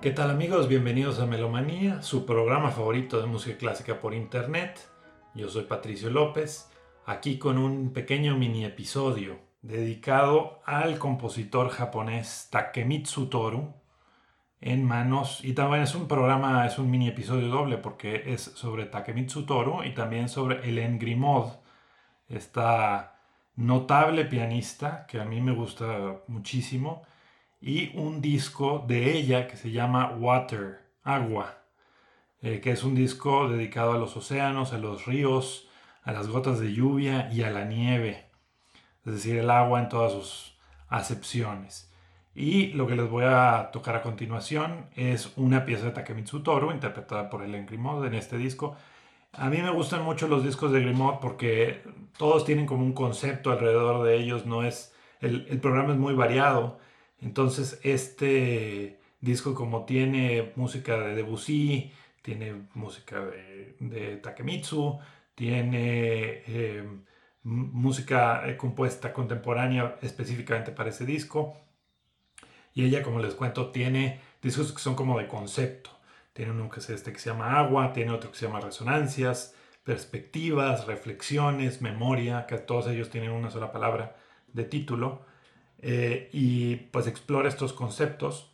¿Qué tal amigos? Bienvenidos a Melomanía, su programa favorito de música clásica por internet. Yo soy Patricio López, aquí con un pequeño mini episodio dedicado al compositor japonés Takemitsu Toru en manos, y también es un programa, es un mini episodio doble porque es sobre Takemitsu Toru y también sobre Hélène Grimaud, esta notable pianista que a mí me gusta muchísimo y un disco de ella que se llama Water, Agua, eh, que es un disco dedicado a los océanos, a los ríos, a las gotas de lluvia y a la nieve, es decir, el agua en todas sus acepciones. Y lo que les voy a tocar a continuación es una pieza de Takemitsu Toru, interpretada por Helen Grimaud en este disco. A mí me gustan mucho los discos de Grimaud porque todos tienen como un concepto alrededor de ellos, no es, el, el programa es muy variado entonces, este disco como tiene música de Debussy, tiene música de, Takemitsu, tiene eh, música eh, compuesta contemporánea específicamente para ese disco. Y ella, como les cuento, tiene discos que son como de concepto. Tiene uno que es este que se llama Agua, tiene otro que se llama Resonancias, Perspectivas, Reflexiones, Memoria, que todos ellos tienen una sola palabra de título. Eh, y pues explora estos conceptos.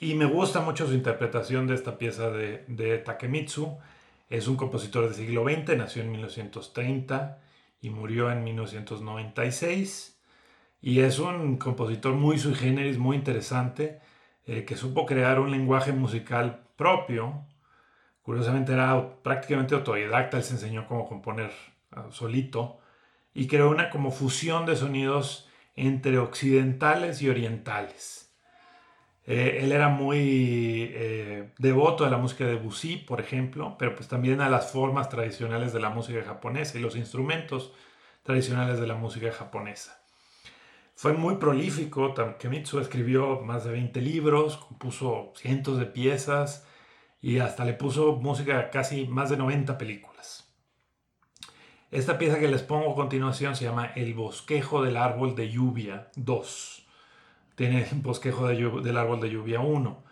Y me gusta mucho su interpretación de esta pieza de, de Takemitsu. Es un compositor del siglo XX, nació en 1930 y murió en 1996. Y es un compositor muy sui generis, muy interesante, eh, que supo crear un lenguaje musical propio. Curiosamente era prácticamente autodidacta, él se enseñó cómo componer ah, solito y creó una como fusión de sonidos entre occidentales y orientales. Eh, él era muy eh, devoto a la música de Debussy, por ejemplo, pero pues también a las formas tradicionales de la música japonesa y los instrumentos tradicionales de la música japonesa. Fue muy prolífico, Takemitsu escribió más de 20 libros, compuso cientos de piezas y hasta le puso música a casi más de 90 películas. Esta pieza que les pongo a continuación se llama El bosquejo del árbol de lluvia 2. Tiene bosquejo del árbol de lluvia 1.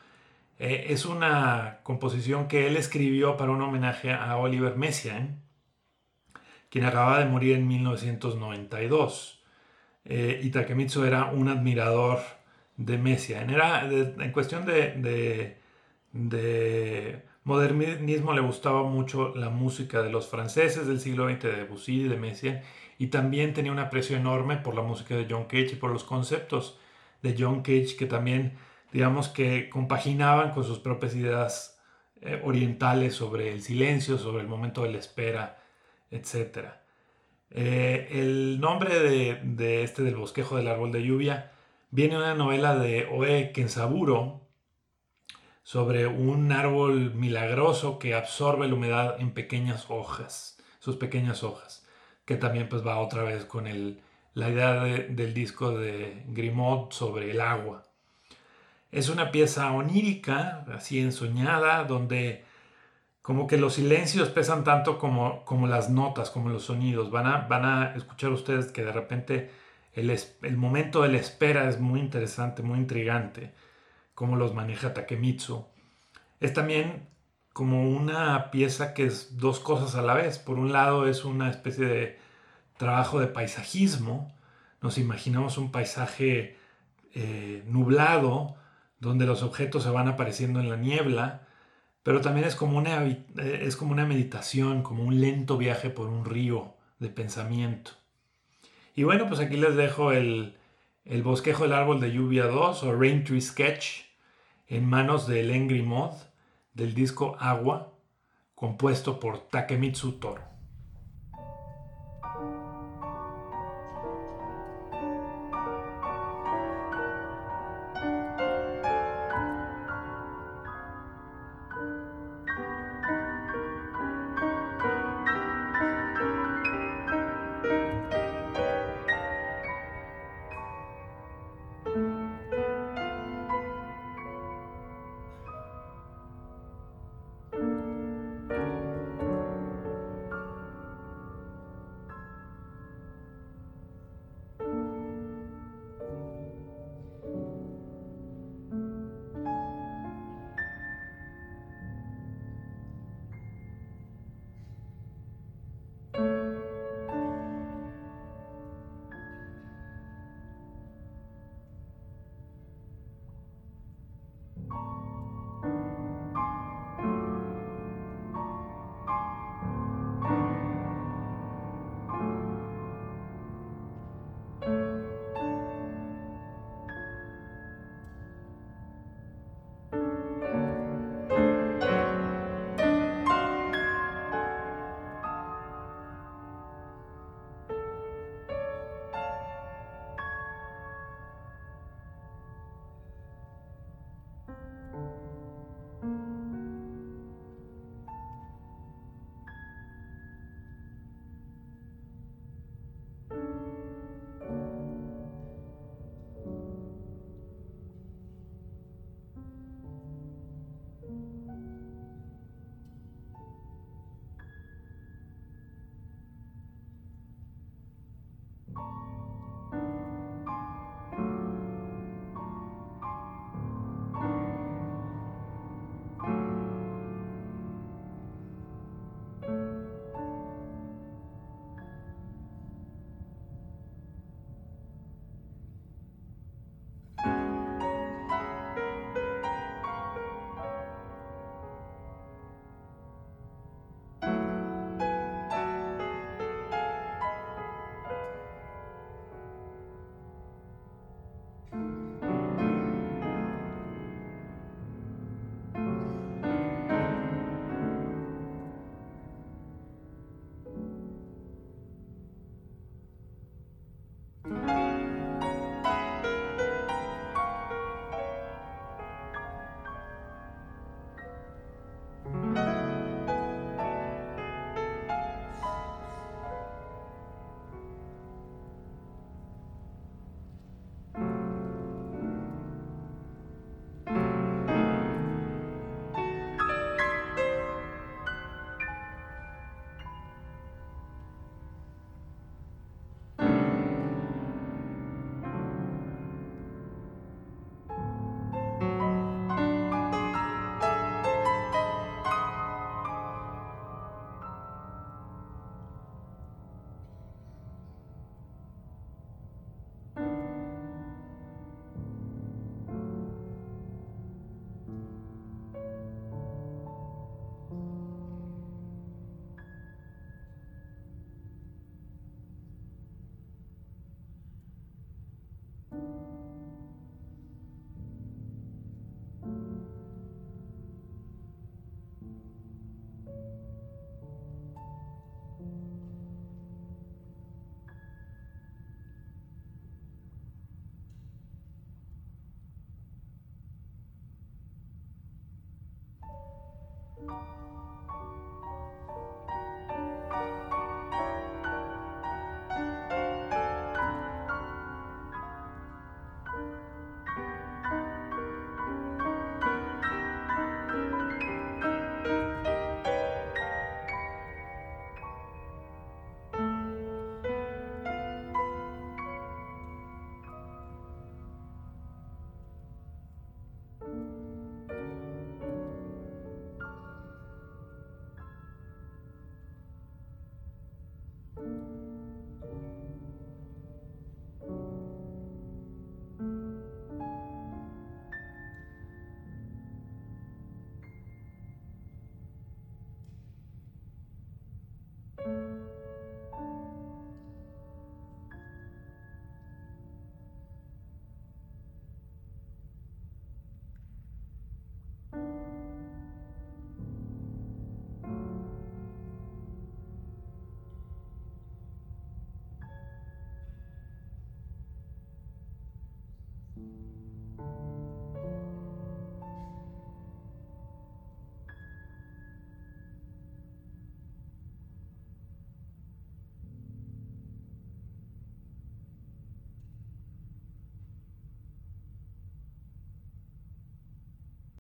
Eh, es una composición que él escribió para un homenaje a Oliver Messiaen, quien acababa de morir en 1992. Eh, y Takemitsu era un admirador de Messiaen. Era en cuestión de modernismo le gustaba mucho la música de los franceses del siglo XX, de Debussy, de Messiaen, y también tenía un aprecio enorme por la música de John Cage y por los conceptos de John Cage que también, digamos que compaginaban con sus propias ideas eh, orientales sobre el silencio, sobre el momento de la espera, etc. Eh, el nombre de, de, este del bosquejo del árbol de lluvia viene de una novela de Oe Kensaburo, sobre un árbol milagroso que absorbe la humedad en pequeñas hojas, sus pequeñas hojas, que también pues va otra vez con el, la idea del disco de Grimaud sobre el agua. Es una pieza onírica, así ensoñada, donde como que los silencios pesan tanto como, como las notas, como los sonidos. Van a, van a escuchar ustedes que de repente el, el momento de la espera es muy interesante, muy intrigante cómo los maneja Takemitsu. Es también como una pieza que es dos cosas a la vez. Por un lado es una especie de trabajo de paisajismo. Nos imaginamos un paisaje eh, nublado donde los objetos se van apareciendo en la niebla, pero también es como, una, eh, es como una meditación, como un lento viaje por un río de pensamiento. Y bueno, pues aquí les dejo el, el bosquejo del árbol de lluvia 2 o Rain Tree Sketch en manos de Lengri Mod del disco Agua, compuesto por Takemitsu Toro.